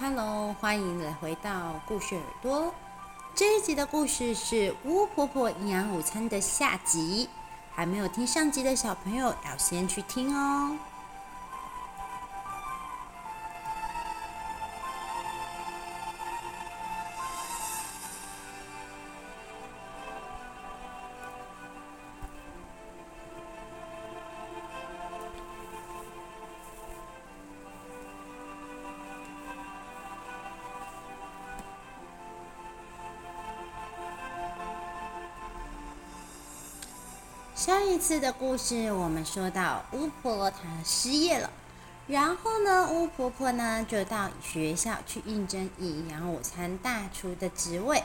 Hello，欢迎来回到故事耳朵。这一集的故事是巫婆婆营养午餐的下集，还没有听上集的小朋友要先去听哦。上一次的故事，我们说到巫婆她失业了，然后呢，巫婆婆呢就到学校去应征营养午餐大厨的职位。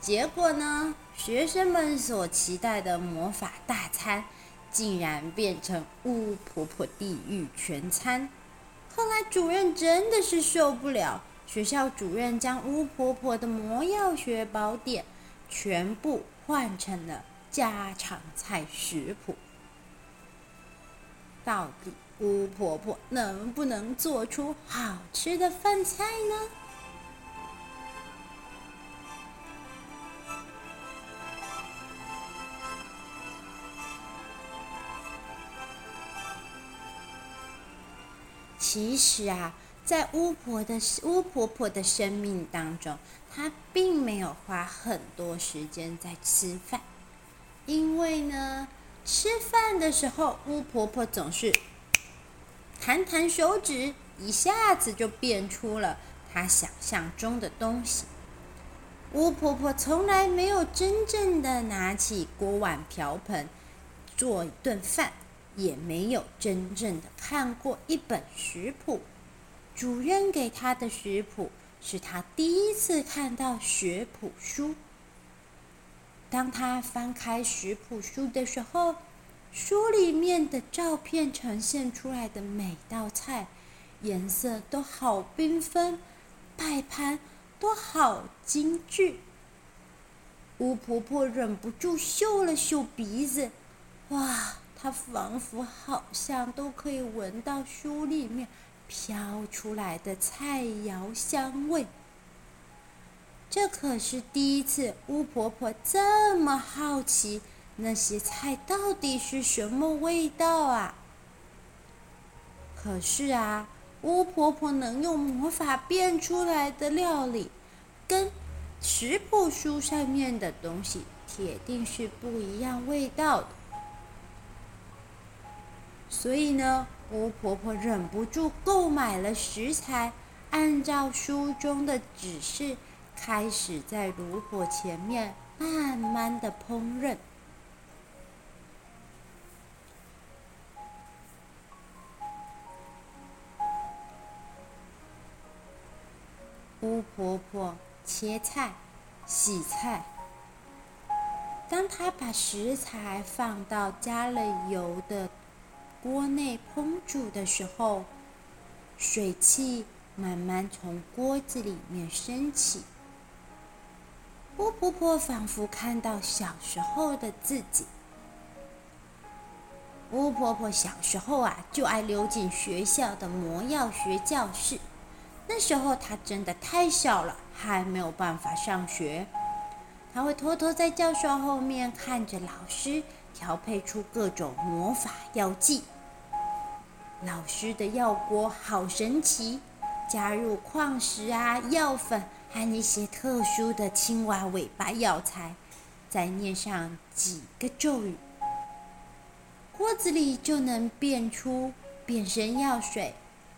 结果呢，学生们所期待的魔法大餐，竟然变成巫婆婆地狱全餐。后来主任真的是受不了，学校主任将巫婆婆的魔药学宝典全部换成了。家常菜食谱，到底巫婆婆能不能做出好吃的饭菜呢？其实啊，在巫婆的巫婆婆的生命当中，她并没有花很多时间在吃饭。因为呢，吃饭的时候，巫婆婆总是弹弹手指，一下子就变出了她想象中的东西。巫婆婆从来没有真正的拿起锅碗瓢盆做一顿饭，也没有真正的看过一本食谱。主任给她的食谱，是她第一次看到学谱书。当他翻开食谱书的时候，书里面的照片呈现出来的每道菜，颜色都好缤纷，摆盘都好精致。巫婆婆忍不住嗅了嗅鼻子，哇，她仿佛好像都可以闻到书里面飘出来的菜肴香味。这可是第一次，巫婆婆这么好奇那些菜到底是什么味道啊！可是啊，巫婆婆能用魔法变出来的料理，跟食谱书上面的东西铁定是不一样味道的。所以呢，巫婆婆忍不住购买了食材，按照书中的指示。开始在炉火前面慢慢的烹饪。巫婆婆切菜、洗菜。当她把食材放到加了油的锅内烹煮的时候，水汽慢慢从锅子里面升起。巫婆婆仿佛看到小时候的自己。巫婆婆小时候啊，就爱溜进学校的魔药学教室。那时候她真的太小了，还没有办法上学。她会偷偷在教室后面看着老师调配出各种魔法药剂。老师的药锅好神奇，加入矿石啊，药粉。和一些特殊的青蛙尾巴药材，再念上几个咒语，锅子里就能变出变身药水、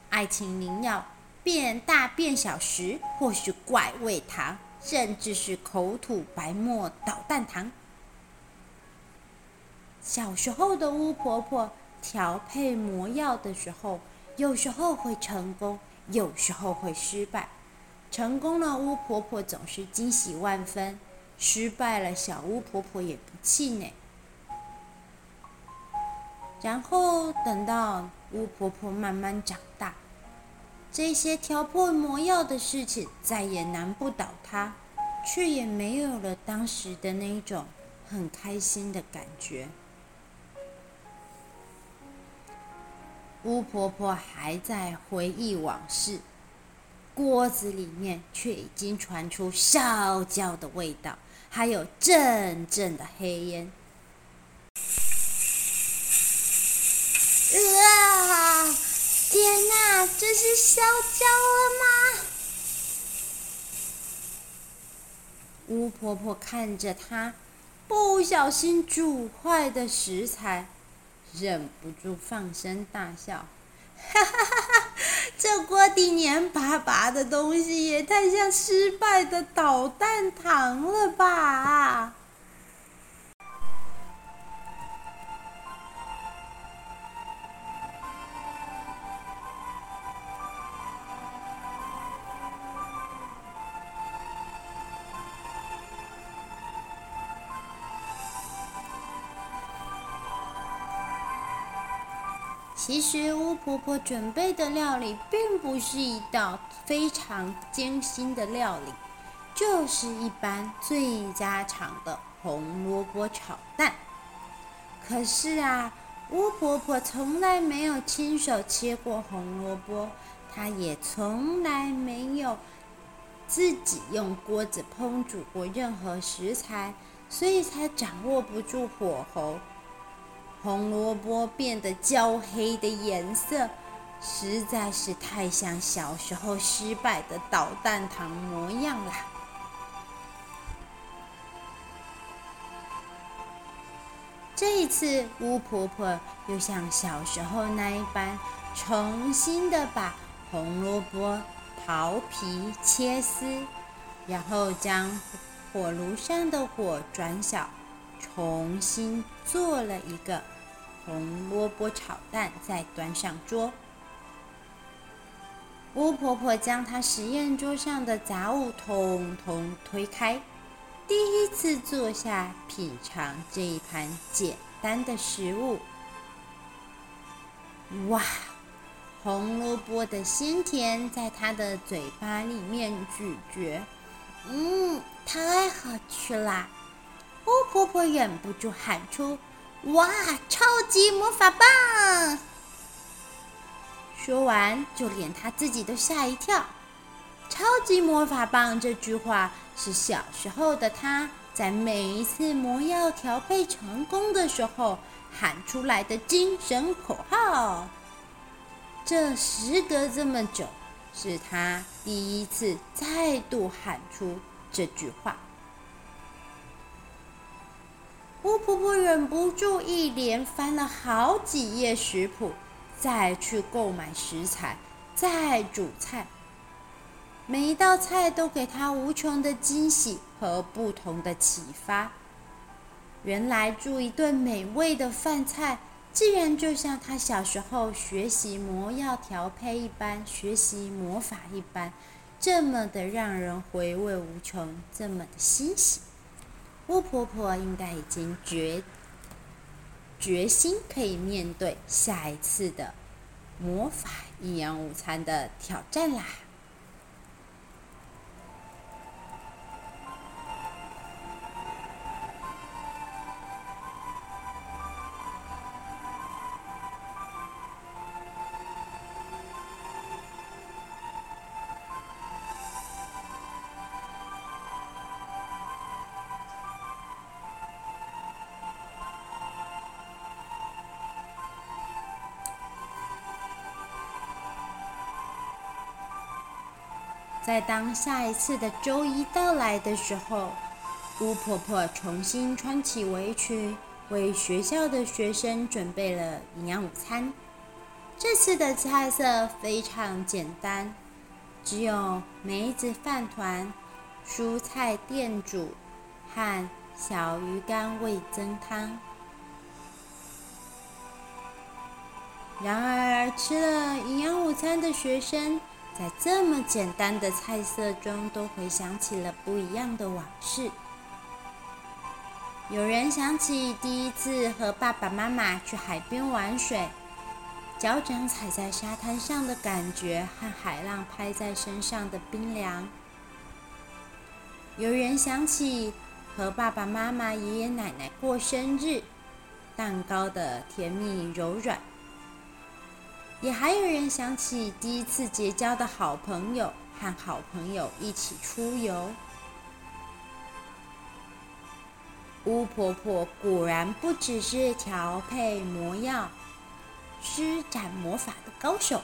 爱情灵药、变大变小时，或是怪味糖，甚至是口吐白沫捣蛋糖。小时候的巫婆婆调配魔药的时候，有时候会成功，有时候会失败。成功了，巫婆婆总是惊喜万分；失败了，小巫婆婆也不气馁。然后等到巫婆婆慢慢长大，这些调破魔药的事情再也难不倒她，却也没有了当时的那一种很开心的感觉。巫婆婆还在回忆往事。锅子里面却已经传出烧焦的味道，还有阵阵的黑烟。啊！天哪，这是烧焦了吗？巫婆婆看着她不小心煮坏的食材，忍不住放声大笑。哈哈哈哈，这锅底黏巴巴的东西也太像失败的捣蛋糖了吧！其实巫婆婆准备的料理并不是一道非常艰辛的料理，就是一般最家常的红萝卜炒蛋。可是啊，巫婆婆从来没有亲手切过红萝卜，她也从来没有自己用锅子烹煮过任何食材，所以才掌握不住火候。红萝卜变得焦黑的颜色，实在是太像小时候失败的捣蛋糖模样了。这一次，巫婆婆又像小时候那一般，重新的把红萝卜刨皮切丝，然后将火炉上的火转小。重新做了一个红萝卜炒蛋，再端上桌。巫婆婆将她实验桌上的杂物统统推开，第一次坐下品尝这一盘简单的食物。哇，红萝卜的鲜甜在她的嘴巴里面咀嚼，嗯，太好吃啦！巫婆婆忍不住喊出：“哇，超级魔法棒！”说完，就连他自己都吓一跳。超级魔法棒这句话是小时候的他在每一次魔药调配成功的时候喊出来的精神口号。这时隔这么久，是他第一次再度喊出这句话。巫婆婆忍不住一连翻了好几页食谱，再去购买食材，再煮菜。每一道菜都给她无穷的惊喜和不同的启发。原来煮一顿美味的饭菜，竟然就像她小时候学习魔药调配一般，学习魔法一般，这么的让人回味无穷，这么的欣喜。巫婆婆应该已经决决心可以面对下一次的魔法营养午餐的挑战啦。在当下一次的周一到来的时候，巫婆婆重新穿起围裙，为学校的学生准备了营养午餐。这次的菜色非常简单，只有梅子饭团、蔬菜电煮和小鱼干味增汤。然而，吃了营养午餐的学生，在这么简单的菜色中，都回想起了不一样的往事。有人想起第一次和爸爸妈妈去海边玩水，脚掌踩在沙滩上的感觉和海浪拍在身上的冰凉。有人想起和爸爸妈妈、爷爷奶奶过生日，蛋糕的甜蜜柔软。也还有人想起第一次结交的好朋友和好朋友一起出游。巫婆婆果然不只是调配魔药、施展魔法的高手，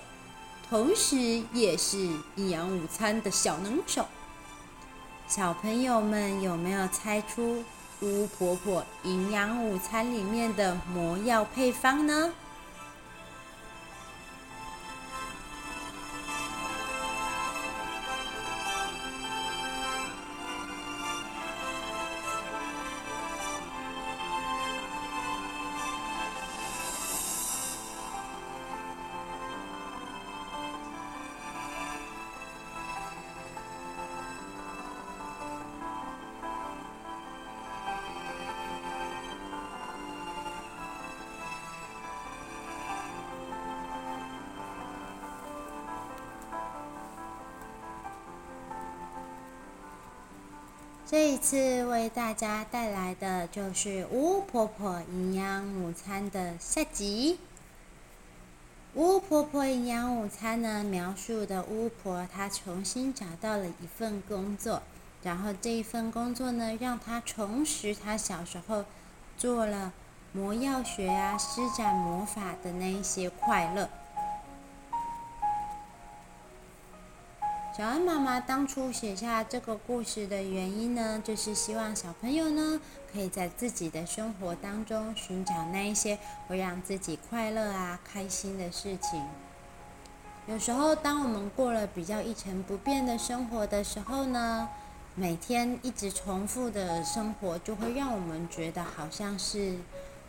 同时也是营养午餐的小能手。小朋友们有没有猜出巫婆婆营养午餐里面的魔药配方呢？这一次为大家带来的就是巫婆婆营养午餐的下集。巫婆婆营养午餐呢，描述的巫婆她重新找到了一份工作，然后这一份工作呢，让她重拾她小时候做了魔药学啊、施展魔法的那一些快乐。小恩妈妈当初写下这个故事的原因呢，就是希望小朋友呢，可以在自己的生活当中寻找那一些会让自己快乐啊、开心的事情。有时候，当我们过了比较一成不变的生活的时候呢，每天一直重复的生活，就会让我们觉得好像是，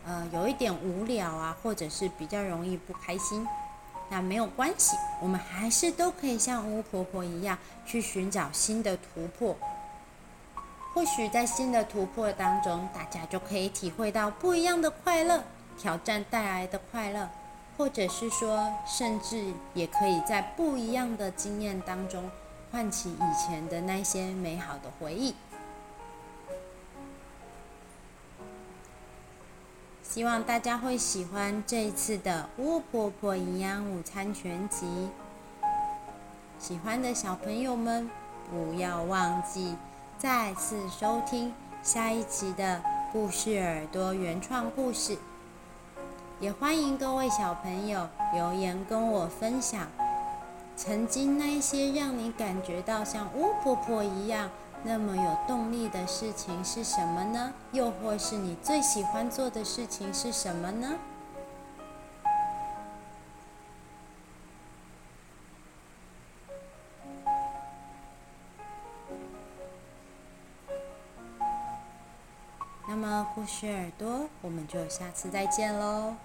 呃，有一点无聊啊，或者是比较容易不开心。那没有关系，我们还是都可以像巫婆婆一样去寻找新的突破。或许在新的突破当中，大家就可以体会到不一样的快乐，挑战带来的快乐，或者是说，甚至也可以在不一样的经验当中，唤起以前的那些美好的回忆。希望大家会喜欢这一次的巫婆婆营养午餐全集。喜欢的小朋友们，不要忘记再次收听下一集的故事耳朵原创故事。也欢迎各位小朋友留言跟我分享，曾经那些让你感觉到像巫婆婆一样。那么有动力的事情是什么呢？又或是你最喜欢做的事情是什么呢？那么故事耳朵，我们就下次再见喽。